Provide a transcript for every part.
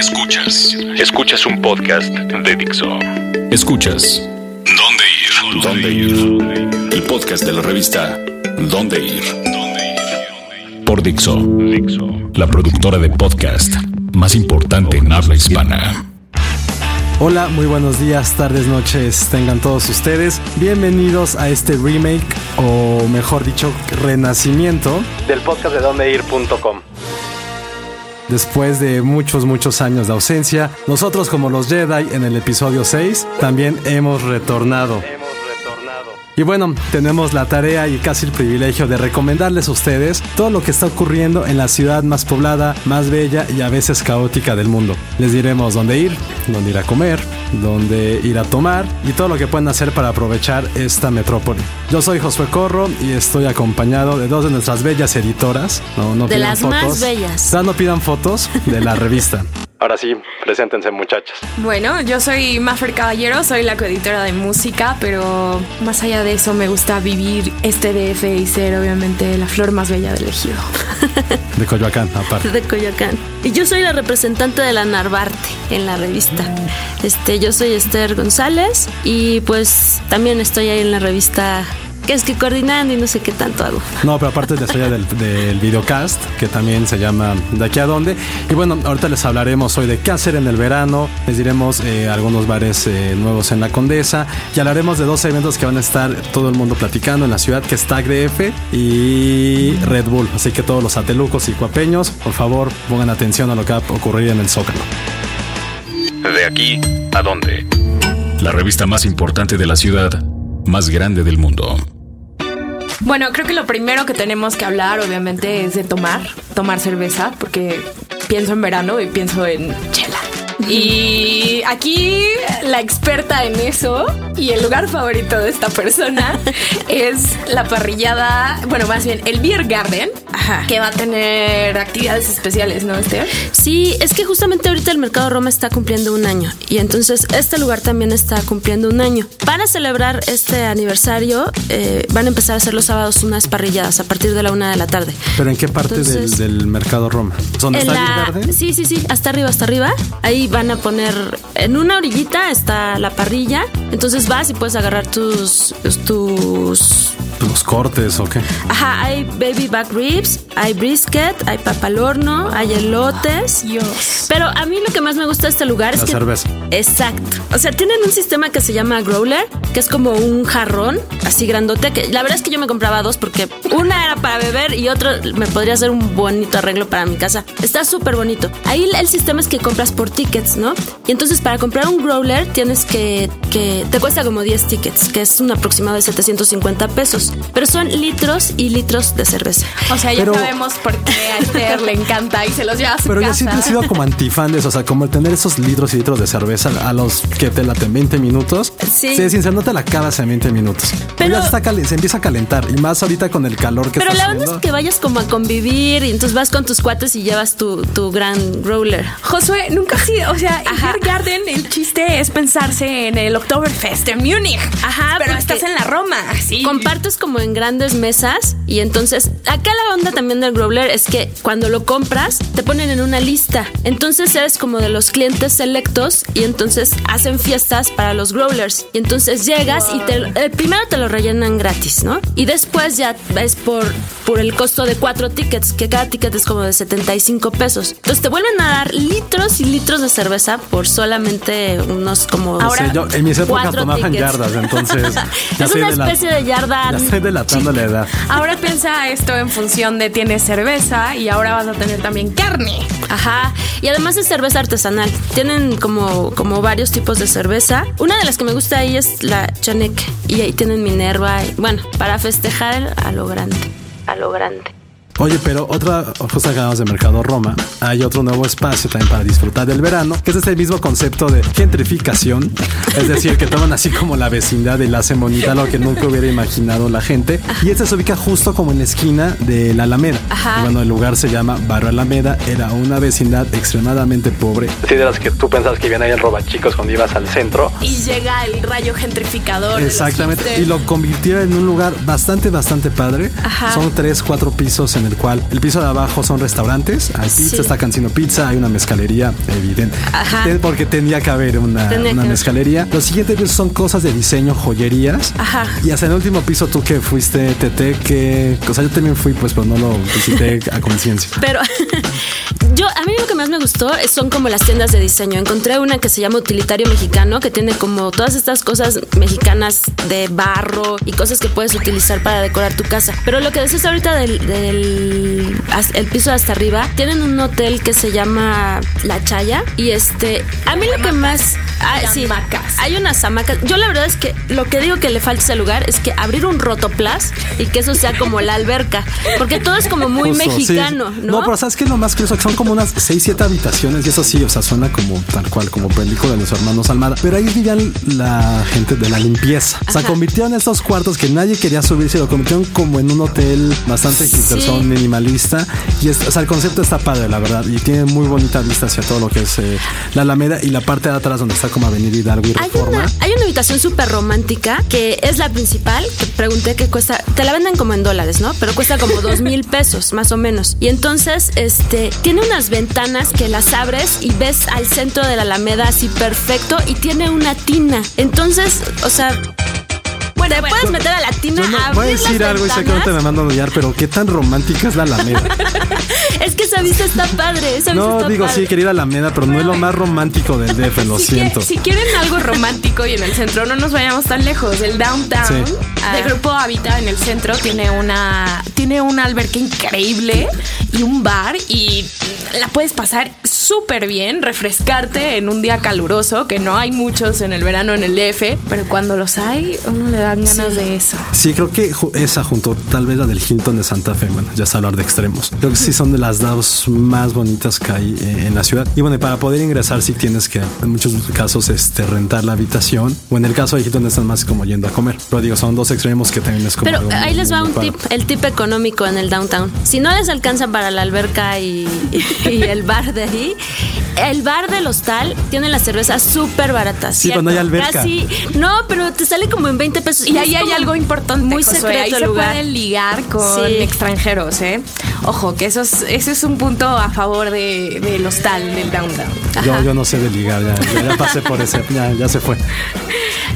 Escuchas. Escuchas un podcast de Dixo. Escuchas. ¿Dónde ir? ¿Dónde ir? El podcast de la revista ¿Dónde ir? Por Dixo. Dixo. La productora de podcast más importante en habla hispana. Hola, muy buenos días, tardes, noches, tengan todos ustedes. Bienvenidos a este remake, o mejor dicho, renacimiento del podcast de dondeir.com. Después de muchos, muchos años de ausencia, nosotros como los Jedi en el episodio 6 también hemos retornado. Y bueno, tenemos la tarea y casi el privilegio de recomendarles a ustedes todo lo que está ocurriendo en la ciudad más poblada, más bella y a veces caótica del mundo. Les diremos dónde ir, dónde ir a comer, dónde ir a tomar y todo lo que pueden hacer para aprovechar esta metrópoli. Yo soy Josué Corro y estoy acompañado de dos de nuestras bellas editoras. No, no de pidan las fotos. más bellas. Ya no pidan fotos de la revista. Ahora sí, preséntense muchachas. Bueno, yo soy Maffer Caballero, soy la coeditora de música, pero más allá de eso me gusta vivir este DF y ser obviamente la flor más bella del ejido. De Coyoacán, aparte. de Coyoacán. Y yo soy la representante de la Narvarte en la revista. Este, yo soy Esther González y pues también estoy ahí en la revista que es que coordinando y no sé qué tanto hago. No, pero aparte de la estrella del, del videocast, que también se llama De aquí a dónde. Y bueno, ahorita les hablaremos hoy de qué hacer en el verano. Les diremos eh, algunos bares eh, nuevos en la Condesa. Y hablaremos de dos eventos que van a estar todo el mundo platicando en la ciudad, que es TAG DF y Red Bull. Así que todos los atelucos y cuapeños, por favor, pongan atención a lo que va a ocurrir en el Zócalo. De aquí a dónde. La revista más importante de la ciudad, más grande del mundo. Bueno, creo que lo primero que tenemos que hablar obviamente es de tomar, tomar cerveza, porque pienso en verano y pienso en chela. Y aquí la experta en eso y el lugar favorito de esta persona es la parrillada, bueno, más bien el Beer Garden, Ajá. que va a tener actividades especiales, ¿no, Esther? Sí, es que justamente ahorita el Mercado Roma está cumpliendo un año y entonces este lugar también está cumpliendo un año. Para celebrar este aniversario eh, van a empezar a hacer los sábados unas parrilladas a partir de la una de la tarde. ¿Pero en qué parte Entonces- del, del Mercado Roma? ¿Dónde En está el la- Garden? Sí, sí, sí, hasta arriba, hasta arriba. Ahí van a poner, en una orillita está la parrilla. Entonces vas y puedes agarrar tus, tus ¿Los cortes o qué? Ajá, hay baby back ribs, hay brisket, hay papa al horno, hay elotes. Dios. Pero a mí lo que más me gusta de este lugar es La que. cerveza. Exacto. O sea, tienen un sistema que se llama growler, que es como un jarrón así grandote. Que la verdad es que yo me compraba dos porque una era para beber y otro me podría hacer un bonito arreglo para mi casa. Está súper bonito. Ahí el sistema es que compras por tickets, ¿no? Y entonces para comprar un growler tienes que. que te cuesta como 10 tickets, que es un aproximado de 750 pesos. Pero son litros y litros de cerveza. O sea, ya Pero- sabemos por qué a Esther le encanta y se los lleva a su Pero yo casa. siempre he sido como antifan de eso, o sea, como el tener esos litros y litros de cerveza a los que te laten 20 minutos. Sí. Sí, sincero, no te la acabas en 20 minutos. Pero ya se, está calen- se empieza a calentar y más ahorita con el calor que Pero está la onda es que vayas como a convivir y entonces vas con tus cuates y llevas tu, tu gran roller. Josué, nunca ha sido, o sea. Beer Garden, el chiste es pensarse en el Oktoberfest en Múnich. Ajá, pero estás en la Roma, sí. Compartes como en grandes mesas y entonces acá la onda también del growler es que cuando lo compras te ponen en una lista. Entonces eres como de los clientes selectos y entonces hacen fiestas para los growlers. Y entonces llegas y te, eh, primero te lo rellenan gratis, ¿no? Y después ya es por, por el costo de cuatro tickets, que cada ticket es como de 75 pesos. Entonces te vuelven a dar litros y litros de cerveza por solamente unos como... Ahora- Sí, yo en mis épocas cuatro tomaban tickets. yardas, entonces. ya es una de la- especie de yarda. Ya estoy delatando la edad. Ahora piensa esto en función de tienes cerveza y ahora vas a tener también carne. Ajá. Y además es cerveza artesanal. Tienen como, como varios tipos de cerveza. Una de las que me gusta ahí es la Chanek. Y ahí tienen Minerva. y- bueno, para festejar a lo grande. A lo grande. Oye, pero otra, justo acabamos de Mercado Roma, hay otro nuevo espacio también para disfrutar del verano, que es este mismo concepto de gentrificación, es decir, que toman así como la vecindad y la hacen bonita, lo que nunca hubiera imaginado la gente. Y este se ubica justo como en la esquina de la Alameda. Ajá. Y Bueno, el lugar se llama Barrio Alameda, era una vecindad extremadamente pobre. Sí, de las que tú pensabas que iban ahí en Robachicos cuando ibas al centro. Y llega el rayo gentrificador. Exactamente. Y lo convirtieron en un lugar bastante, bastante padre. Ajá. Son tres, cuatro pisos en el cual el piso de abajo son restaurantes, hay pizza, está Cancino Pizza, hay una mezcalería, evidente, Ajá. porque tenía que haber una, mezcalería. Los siguientes pisos son cosas de diseño, joyerías. Ajá. Y hasta el último piso tú que fuiste TT, que, o sea, yo también fui, pues, pero no lo visité a conciencia. Pero yo, a mí lo que más me gustó son como las tiendas de diseño. Encontré una que se llama Utilitario Mexicano, que tiene como todas estas cosas mexicanas de barro y cosas que puedes utilizar para decorar tu casa. Pero lo que decís ahorita del, del el piso hasta arriba, tienen un hotel que se llama La Chaya y este, a mí lo que más Ah, sí, hay unas hamacas. Yo la verdad es que lo que digo que le falta a ese lugar es que abrir un rotoplas y que eso sea como la alberca, porque todo es como muy mexicano, ¿no? No, pero sabes que lo más curioso que son como unas 6, 7 habitaciones y eso sí, o sea, suena como tal cual, como película de los hermanos Almada. Pero ahí vivían la gente de la limpieza. O sea, convirtieron estos cuartos que nadie quería subirse, lo convirtieron como en un hotel bastante sí. Minimalista. Y o sea, el concepto está padre, la verdad, y tiene muy bonita vista hacia todo lo que es eh, la Alameda y la parte de atrás donde está como Avenida Hidalgo y Reforma. Hay una, habitación súper romántica que es la principal. Te pregunté qué cuesta. Te la venden como en dólares, ¿no? Pero cuesta como dos mil pesos, más o menos. Y entonces, este, tiene unas ventanas que las abres y ves al centro de la Alameda así perfecto y tiene una tina. Entonces, o sea, bueno, te puedes meter a la tina no, Voy a decir algo y sé que no te me mando a odiar, pero qué tan romántica es la Alameda. es que esa vista está padre. Esa no, digo, sí, querida Alameda, pero no es lo más romántico del DF, lo siento. si quieren algo romántico y en el centro, no nos vayamos tan lejos. El downtown de Grupo Habita en el centro tiene una, tiene una alberca increíble y un bar y la puedes pasar súper bien, refrescarte en un día caluroso, que no hay muchos en el verano en el DF, pero cuando los hay, uno le dan ganas de eso. Sí, creo que esa junto tal vez la del Hilton de Santa Fe, bueno, ya es hablar de extremos. Creo que sí son de las dos más bonitas que hay eh, en la ciudad. Y bueno, para poder ingresar sí tienes que en muchos casos este, rentar la habitación, o en el caso de Hilton están más como yendo a comer. Pero digo, son dos extremos que también es como... Pero ahí les va un tip, el tip económico en el downtown. Si no les alcanza para la alberca y, y el bar de ahí, el bar del hostal tiene las cervezas súper baratas. Sí, cuando hay alberca. Casi, no, pero te sale como en 20 pesos. Y, ahí hay algo importante. Muy secreto ahí se pueden ligar con extranjeros, ¿eh? Ojo, que eso es, ese es un punto a favor de, del hostal, del downtown. Yo, yo no sé de ligar, ya, ya pasé por ese, ya, ya se fue.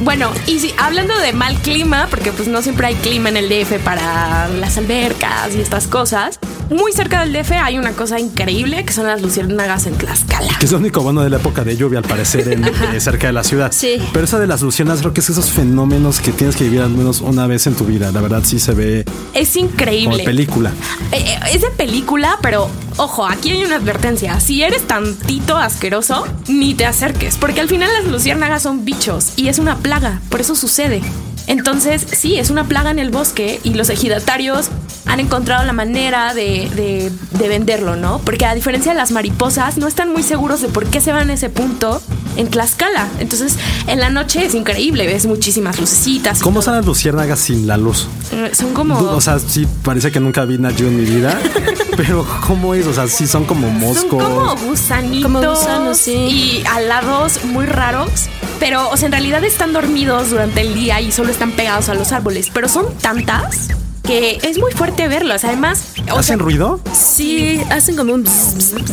Bueno, y si hablando de mal clima, porque pues no siempre hay clima en el DF para las albercas y estas cosas, muy cerca del DF hay una cosa increíble que son las luciérnagas en Tlaxcala. Que es lo único bueno de la época de lluvia, al parecer, en, eh, cerca de la ciudad. Sí. Pero esa de las luciérnagas creo que es esos fenómenos que tienes que vivir al menos una vez en tu vida. La verdad sí se ve. Es increíble. Como película. Eh, eh, es de película, pero ojo, aquí hay una advertencia. Si eres tantito asqueroso, ni te acerques, porque al final las luciérnagas son bichos y es una plaga, por eso sucede. Entonces, sí, es una plaga en el bosque y los ejidatarios han encontrado la manera de, venderlo, ¿no? Porque a diferencia de las mariposas, no están muy seguros de por qué se van a ese punto en Tlaxcala. Entonces, en la noche es increíble, ves muchísimas lucecitas. ¿Cómo son las luciérnagas sin la luz? Eh, son como. O sea, sí, parece que nunca vi una yo en mi vida. pero, ¿cómo es? O sea, sí son como moscos. Son como gusanitos. Como gusanos, sí. Y alados muy raros. Pero, o sea, en realidad están dormidos durante el día y solo están pegados a los árboles. Pero son tantas que es muy fuerte verlos. Además, ¿hacen ruido? Sí, hacen como un.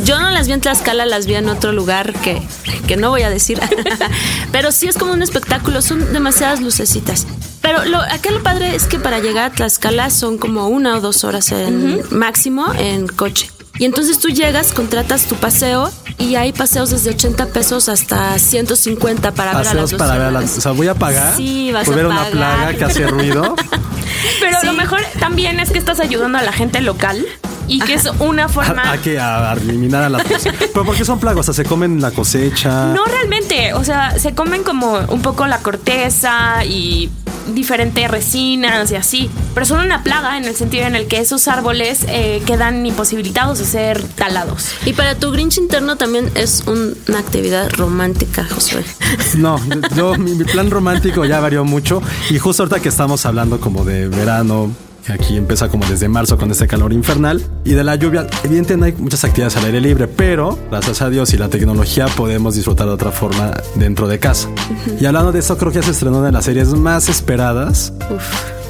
Yo no las vi en Tlaxcala, las vi en otro lugar que, que no voy a decir. Pero sí es como un espectáculo, son demasiadas lucecitas. Pero lo, acá lo padre es que para llegar a Tlaxcala son como una o dos horas en, máximo en coche. Y entonces tú llegas, contratas tu paseo y hay paseos desde 80 pesos hasta 150 para ver a las para ver a las, O sea, voy a pagar sí, vas por ver una plaga que hace ruido. Pero lo mejor también es que estás ayudando a la gente local y que es una forma. A, que a, eliminar a la Pero porque son plagas, o sea, se comen la cosecha. No realmente, o sea, se comen como un poco la corteza y diferentes resinas y así. Pero son una plaga en el sentido en el que esos árboles eh, quedan imposibilitados de ser talados. Y para tu Grinch interno también es una actividad romántica, Josué. No, yo, mi plan romántico ya varió mucho. Y justo ahorita que estamos hablando como de verano, Aquí empieza como desde marzo con este calor infernal. Y de la lluvia, evidentemente no hay muchas actividades al aire libre, pero gracias a Dios y la tecnología podemos disfrutar de otra forma dentro de casa. Y hablando de eso, creo que ya se estrenó una de las series más esperadas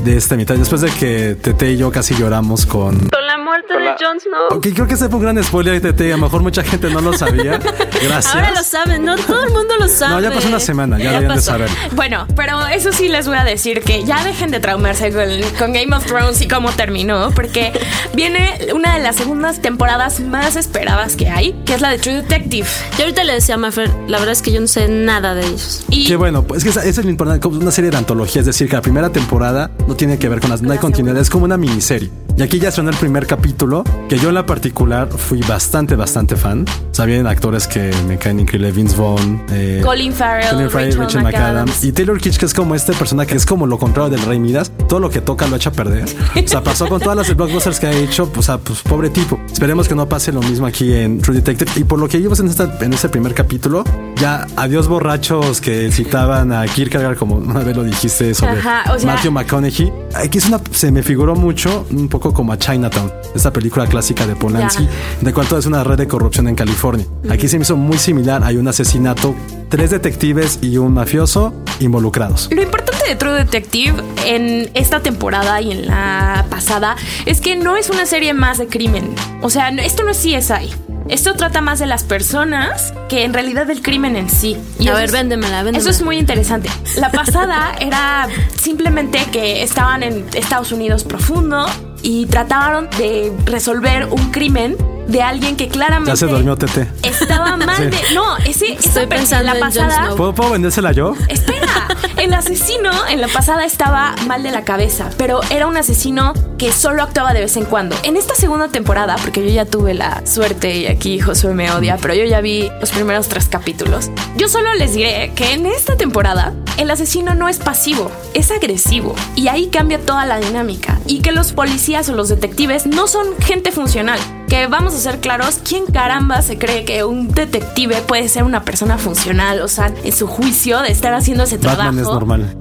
de esta mitad. Después de que Tete y yo casi lloramos con... Con muerte de Jon Snow. Ok, creo que ese fue un gran spoiler de A lo mejor mucha gente no lo sabía. Gracias. Ahora lo saben, no todo el mundo lo sabe. No, ya pasó una semana, ya, deberían de saber. Bueno, pero eso sí les voy a decir que ya dejen de traumarse con, Game of Thrones y cómo terminó, porque viene una de las segundas temporadas más esperadas que hay, que es la de True Detective. Yo ahorita le decía a Maffer, la verdad es que yo no sé nada de ellos. Y Qué bueno, pues es que es lo importante, como una serie de antología, es decir, que la primera temporada no tiene que ver con las, no hay continuidad, es como una miniserie. Y aquí ya suena el primer capítulo, que yo en la particular fui bastante, bastante fan. Sabían actores que me caen increíble, Vince Vaughn, eh, Colin Farrell, Rachel, McAdams. Y Taylor Kitsch, que es como este persona que es como lo contrario del Rey Midas. Todo lo que toca lo echa a perder. O sea, pasó con todas las blockbusters que ha hecho. O sea, pues pobre tipo. Esperemos que no pase lo mismo aquí en True Detective. Y por lo que vimos en, esta, en este primer capítulo, ya adiós borrachos que citaban a Kierkegaard, como una vez lo dijiste sobre Matthew McConaughey. Aquí es una, se me figuró mucho, un poco como a Chinatown, esta película clásica de Polanski, de cuanto es una red de corrupción en California. Aquí se me hizo muy similar, hay un asesinato, tres detectives y un mafioso involucrados. Lo importante de True Detective en esta temporada y en la pasada es que no es una serie más de crimen. O sea, esto no es CSI. Esto trata más de las personas que en realidad del crimen en sí. Y a ver, véndemela, véndemela. Eso es muy interesante. La pasada era simplemente que estaban en Estados Unidos profundo y trataron de resolver un crimen de alguien que claramente. Ya se durmió Tete. Estaba mal de. No, ese. Estoy pensando en la pasada. ¿Puedo, ¿Puedo, vendérsela yo? Espera. El asesino en la pasada estaba mal de la cabeza, pero era un asesino que solo actuaba de vez en cuando. En esta segunda temporada, porque yo ya tuve la suerte y aquí Josué me odia, pero yo ya vi los primeros tres capítulos. Yo solo les diré que en esta temporada el asesino no es pasivo, es agresivo. Y ahí cambia toda la dinámica. Y que los policías o los detectives no son gente funcional que vamos a ser claros, ¿quién caramba se cree que un detective puede ser una persona funcional? O sea, en su juicio de estar haciendo ese trabajo. Es normal.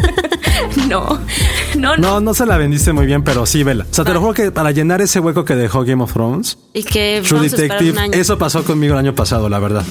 no, no, no. No, no se la vendiste muy bien, pero sí, vela. O sea, te lo juro que para llenar ese hueco que dejó Game of Thrones. Y que True Detective, eso pasó conmigo el año pasado, la verdad.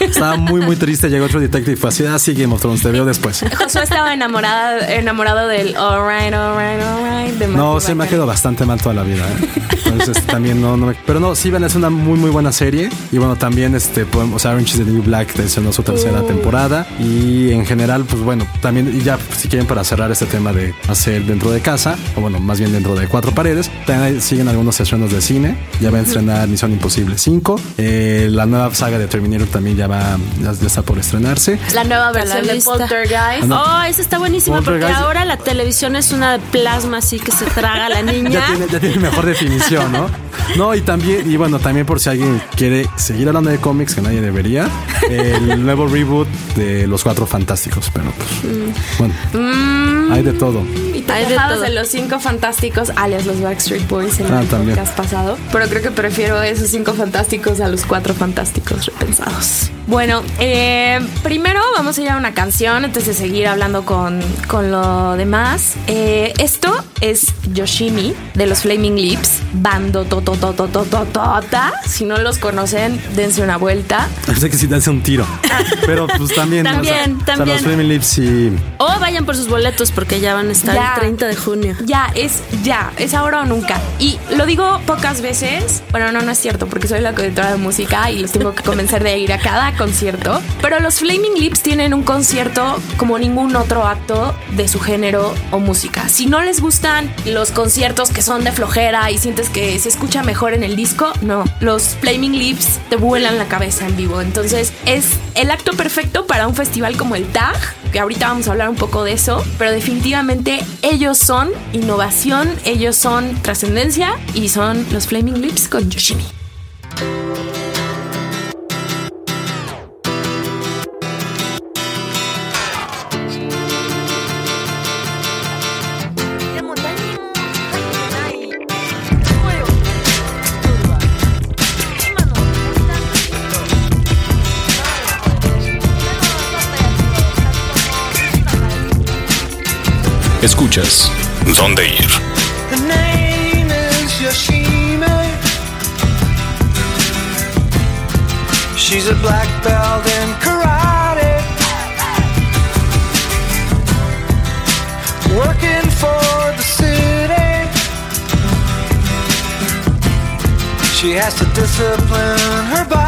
Estaba muy, muy triste. Llegó True Detective fue así, así Game of Thrones, te veo después. Josué estaba enamorada, enamorado del alright, alright, alright. no, se me ha quedado bastante mal toda la vida. ¿eh? Entonces también no, no Pero no, sí, ven, es una muy, muy buena serie. Y bueno, también este, podemos, Orange is the New Black en su tercera uh. temporada. Y en general, pues bueno, también, y ya si quieren para cerrar este tema de hacer dentro de casa, o bueno, más bien dentro de cuatro paredes, también siguen algunos sesiones de cine. Ya va a estrenar Misión Imposible 5. Eh, la nueva saga de Terminator también ya va, ya, está por estrenarse. La nueva versión de Poltergeist. Oh, esa está buenísima porque ahora la televisión es una plasma así que se traga a la niña. ya, tiene, ya tiene mejor definición, ¿no? No, y también, y bueno, también por si alguien quiere seguir hablando de cómics, que nadie debería, el nuevo reboot de Los Cuatro Fantásticos, pero pues, mm. bueno, mm. hay de todo. Te hay de, los Cinco Fantásticos, alias los Backstreet Boys en ah, el has pasado, pero creo que prefiero esos Cinco Fantásticos a los Cuatro Fantásticos repensados. Bueno, eh, primero vamos a ir a una canción antes de seguir hablando con, con lo demás. Eh, esto es Yoshimi de los Flaming Lips, bando totototototota. Si no los conocen, dense una vuelta. Sé que sí dense un tiro. Pero pues también. también, también. los Flaming Lips y. O vayan por sus boletos porque ya van a estar 30 de junio. Ya, es ya, es ahora o nunca. Y lo digo pocas veces. Bueno, no, no es cierto porque soy la coeditora de música y les tengo que convencer de ir a cada concierto. Pero los Flaming Lips tienen un concierto como ningún otro acto de su género o música. Si no les gustan los conciertos que son de flojera y sientes que se escucha mejor en el disco, no. Los Flaming Lips te vuelan la cabeza en vivo. Entonces es el acto perfecto para un festival como el TAG, que ahorita vamos a hablar un poco de eso, pero definitivamente ellos son innovación, ellos son trascendencia y son los Flaming Lips con Yoshimi. Escuchas ¿Dónde ir? She's a black belt in karate. Working for the city. She has to discipline her body.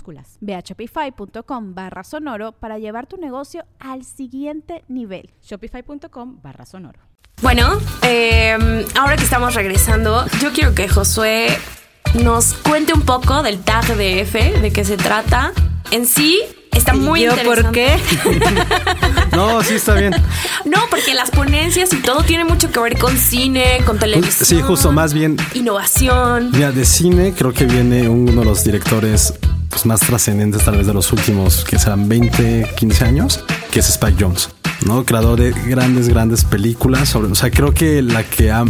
Ve a shopify.com barra sonoro para llevar tu negocio al siguiente nivel. Shopify.com barra sonoro. Bueno, eh, ahora que estamos regresando, yo quiero que Josué nos cuente un poco del tag de F, de qué se trata. En sí, está muy ¿Yo interesante. por qué? No, sí está bien. No, porque las ponencias y todo tiene mucho que ver con cine, con televisión. Sí, justo, más bien. Innovación. Mira, de cine creo que viene uno de los directores pues, más trascendentes tal vez de los últimos, que serán 20, 15 años, que es Spike Jones, ¿no? Creador de grandes, grandes películas. Sobre, o sea, creo que la que ha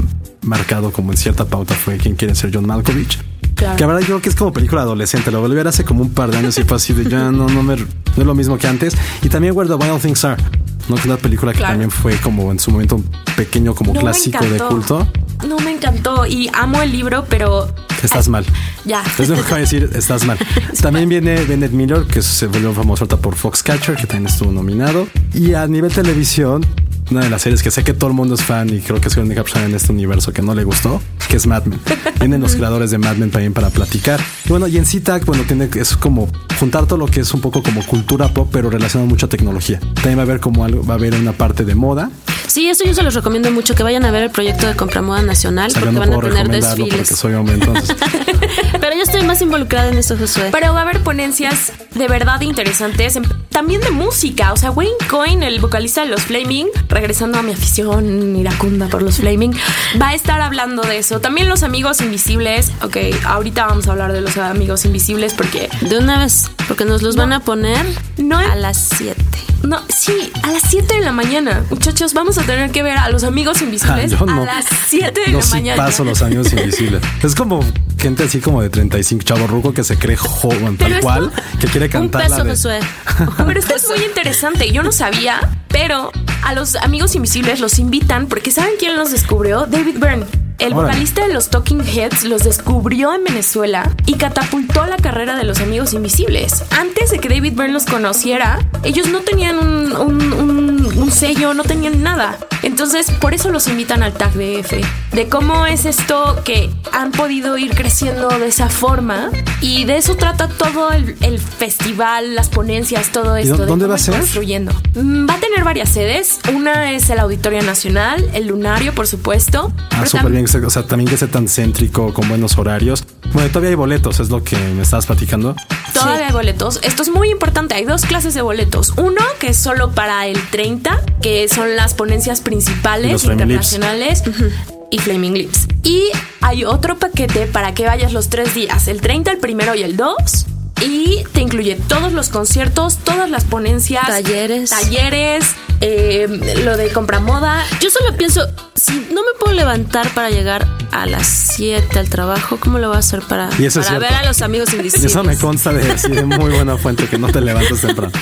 marcado como en cierta pauta fue quien quiere ser John Malkovich. Claro. Que la verdad yo creo que es como película adolescente. Lo volví a ver hace como un par de años y fue así de ya no, no, me, no es lo mismo que antes. Y también Where the Wild Things Are. No que es una película que Claro. también fue como en su momento un pequeño como No clásico de culto. No me encantó y amo el libro, pero Estás mal. ya. Es lo que voy a decir, estás mal. También viene Bennett Miller, que se volvió famoso por Foxcatcher, que también estuvo nominado. Y a nivel televisión, una de las series que sé que todo el mundo es fan y creo que es la única persona en este universo que no le gustó, que es Mad Men. Vienen los creadores de Mad Men también para platicar. Y bueno, y en CTAC, bueno, tiene es como juntar todo lo que es un poco como cultura pop, pero relacionado mucho a tecnología. También va a haber como algo, va a haber una parte de moda. Sí, eso yo se los recomiendo mucho, que vayan a ver el proyecto de Compramoda Nacional, O sea, yo porque no van a tener recomendarlo porque desfiles. soy hombre entonces. Pero yo estoy más involucrada en eso, Josué. Pero va a haber ponencias de verdad interesantes, también de música. O sea, Wayne Coyne, el vocalista de los Flaming, regresando a mi afición iracunda por los Flaming, va a estar hablando de eso. También los amigos invisibles. Ok, ahorita vamos a hablar de los amigos invisibles porque De una vez, porque nos los van a poner no a las 7. No, sí, a las 7 de la mañana. Muchachos, vamos a tener que ver a los amigos invisibles Ah, yo no. a las 7 de Yo la sí mañana. paso los años invisibles. Es como gente así como de 35 chavo ruco que se cree joven tal esto- cual, que quiere Un cantar peso, de... Josué. Pero esto es muy interesante. Yo no sabía, pero a los amigos invisibles los invitan porque ¿saben quién los descubrió? David Byrne. El Órale. vocalista de los Talking Heads los descubrió en Venezuela y catapultó la carrera de los amigos invisibles. Antes de que David Byrne los conociera, ellos no tenían un, un- un- un sello, no tenían nada. Entonces, por eso los invitan al Tag de F. De cómo es esto que han podido ir creciendo de esa forma. Y de eso trata todo el, el festival, las ponencias, todo ¿Y esto. dó- de dónde va a ser? construyendo. Mm, Va a tener varias sedes. Una es el Auditorio Nacional, el Lunario, por supuesto. Ah, Pero súper tam- bien. O sea, también que sea tan céntrico, con buenos horarios. Bueno, todavía hay boletos, es lo que me estabas platicando. Todavía hay boletos. Esto es muy importante. Hay dos clases de boletos. Uno que es solo para el 30, que son las ponencias principales los Flaming Lips. internacionales. Y Flaming Lips. Y hay otro paquete para que vayas los tres días, el 30, el primero y el 2. Y te incluye todos los conciertos, todas las ponencias, Talleres. talleres, eh, lo de compra moda. Yo solo pienso, si no me puedo levantar para llegar a las 7 al trabajo, ¿cómo lo voy a hacer para, Y eso es para ver a los amigos Y invisibles? eso me consta de, sí, de muy buena fuente que no te levantas temprano.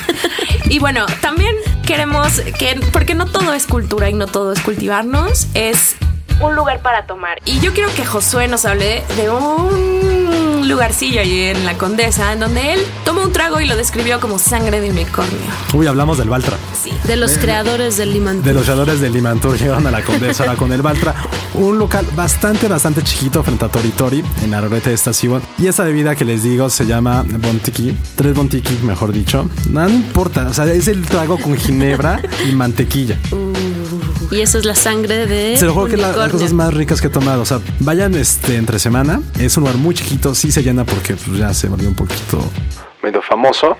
Y bueno, también queremos que, porque no todo es cultura y no todo es cultivarnos, es un lugar para tomar. Y yo quiero que Josué nos hable de un lugarcillo allí en la Condesa, en donde él tomó un trago y lo describió como sangre de unicornio. Uy, hablamos del Baltra. Sí. De los creadores del Liman. De los creadores del Limantur llegaron a la Condesa ahora con el Baltra, un local bastante, bastante chiquito frente a Tori Tori en la de estación. Y esa bebida que les digo se llama Bontiki, tres Bontiki, mejor dicho. No, no importa, o sea, es el trago con ginebra y mantequilla. Y esa es la sangre de. Se lo juro que es la- las cosas más ricas que he tomado. O sea, vayan este entre semana. Es un lugar muy chiquito, sí se llena porque pues, ya se volvió un poquito medio famoso.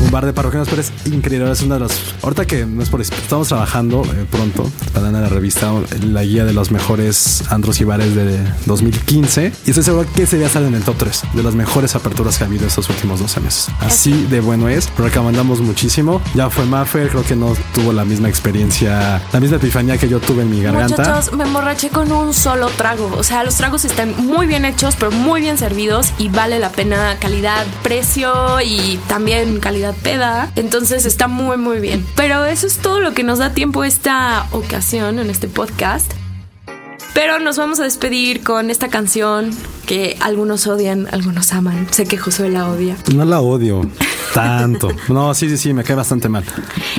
Un bar de parroquianos, pero es increíble. Es una de las. Ahorita que no es por eso, estamos trabajando eh, pronto para dar la revista la guía de los mejores antros y bares de 2015. Y estoy seguro que ese día sale en el top 3 de las mejores aperturas que ha habido estos últimos 12 meses. Así de bueno es. Lo recomendamos muchísimo. Ya fue Maffer, creo que no tuvo la misma experiencia, la misma epifanía que yo tuve en mi garganta. Muchachos, me emborraché con un solo trago. O sea, los tragos están muy bien hechos, pero muy bien servidos y vale la pena calidad, precio y también calidad peda. Entonces está muy, muy bien. Pero eso es todo lo que nos da tiempo esta ocasión en este podcast. Pero nos vamos a despedir con esta canción que algunos odian, algunos aman. Sé que Josué la odia. No la odio tanto. No, sí, sí, sí, me cae bastante mal.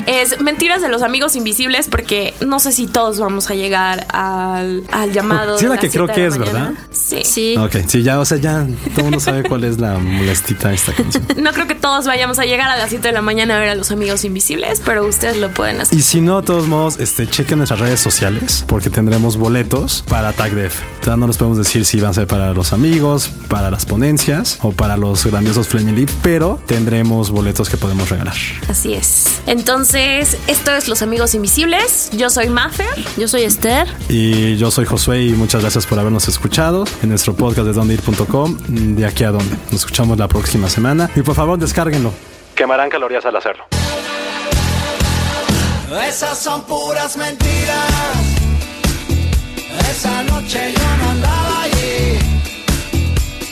Es Mentiras de los Amigos Invisibles porque no sé si todos vamos a llegar al, al llamado. Sí, de la que creo que es, mañana. ¿verdad? Sí. Sí. Ok, sí, ya, o sea, ya todo el mundo sabe cuál es la molestita de esta canción. No creo que todos vayamos a llegar a las 7 de la mañana a ver a los amigos invisibles, pero ustedes lo pueden hacer. Y si no, de todos modos, este, chequen nuestras redes sociales porque tendremos boletos para Tag Def. Todavía no les podemos decir si van a ser para los amigos para las ponencias o para los grandiosos Flaming Lead, pero tendremos boletos que podemos regalar. Así es. Entonces, esto es Los Amigos Invisibles. Yo soy Maffer. Yo soy Esther. Y yo soy Josué y muchas gracias por habernos escuchado en nuestro podcast de dondeir.com. De aquí a donde. Nos escuchamos la próxima semana. Y por favor, descárguenlo. Quemarán calorías al hacerlo. Esas son puras mentiras. Esa noche yo no andaba allí.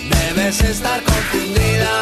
Debes estar confundida.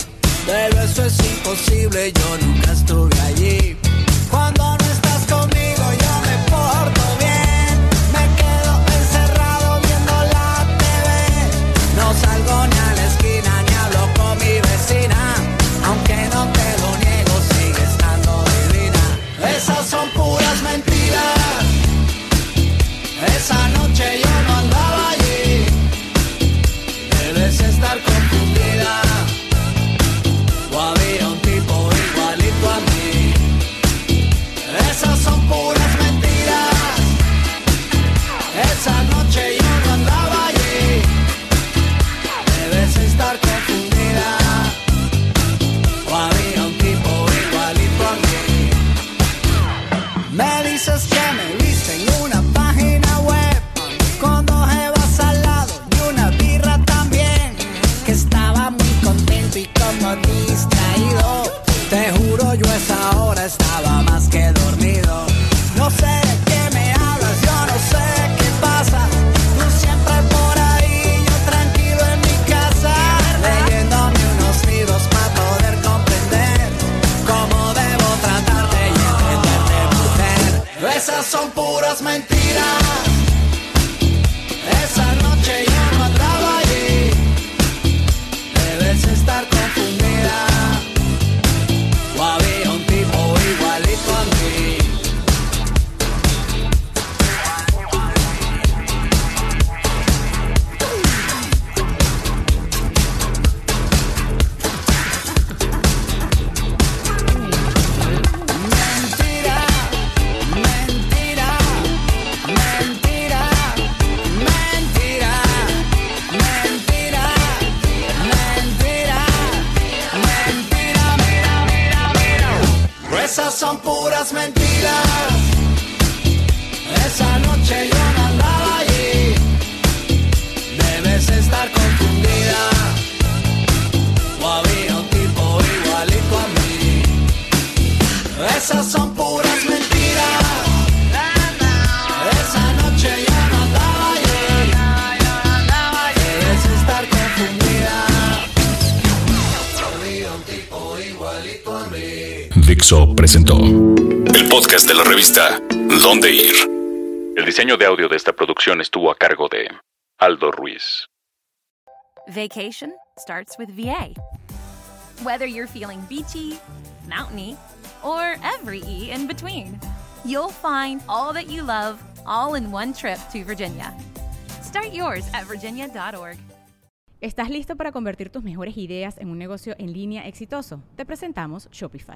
Pero eso es imposible, yo nunca estuve allí. Cuando puras mentiras. Esa noche yo no andaba allí. Debes estar confundida. O había un tipo igualito a mí. Esas son puras Dixo presentó el podcast de la revista ¿Dónde ir? El diseño de audio de esta producción estuvo a cargo de Aldo Ruiz. Vacation starts with VA. Whether you're feeling beachy, mountainy, or every E in between, you'll find all that you love all in one trip to Virginia. Start yours at virginia.org. ¿Estás listo para convertir tus mejores ideas en un negocio en línea exitoso? Te presentamos Shopify.